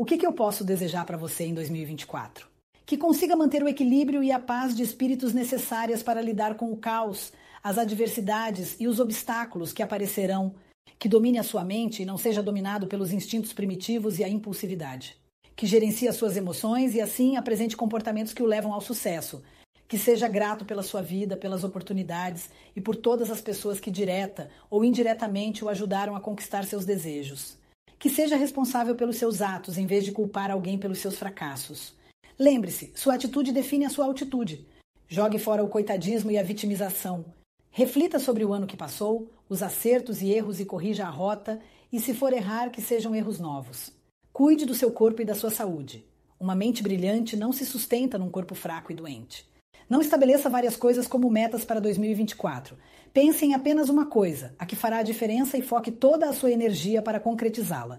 O que, que eu posso desejar para você em 2024? Que consiga manter o equilíbrio e a paz de espíritos necessárias para lidar com o caos, as adversidades e os obstáculos que aparecerão, que domine a sua mente e não seja dominado pelos instintos primitivos e a impulsividade. Que gerencie as suas emoções e assim apresente comportamentos que o levam ao sucesso. Que seja grato pela sua vida, pelas oportunidades e por todas as pessoas que direta ou indiretamente o ajudaram a conquistar seus desejos. Que seja responsável pelos seus atos em vez de culpar alguém pelos seus fracassos. Lembre-se, sua atitude define a sua altitude. Jogue fora o coitadismo e a vitimização. Reflita sobre o ano que passou, os acertos e erros e corrija a rota, e se for errar, que sejam erros novos. Cuide do seu corpo e da sua saúde. Uma mente brilhante não se sustenta num corpo fraco e doente. Não estabeleça várias coisas como metas para 2024. Pense em apenas uma coisa, a que fará a diferença e foque toda a sua energia para concretizá-la.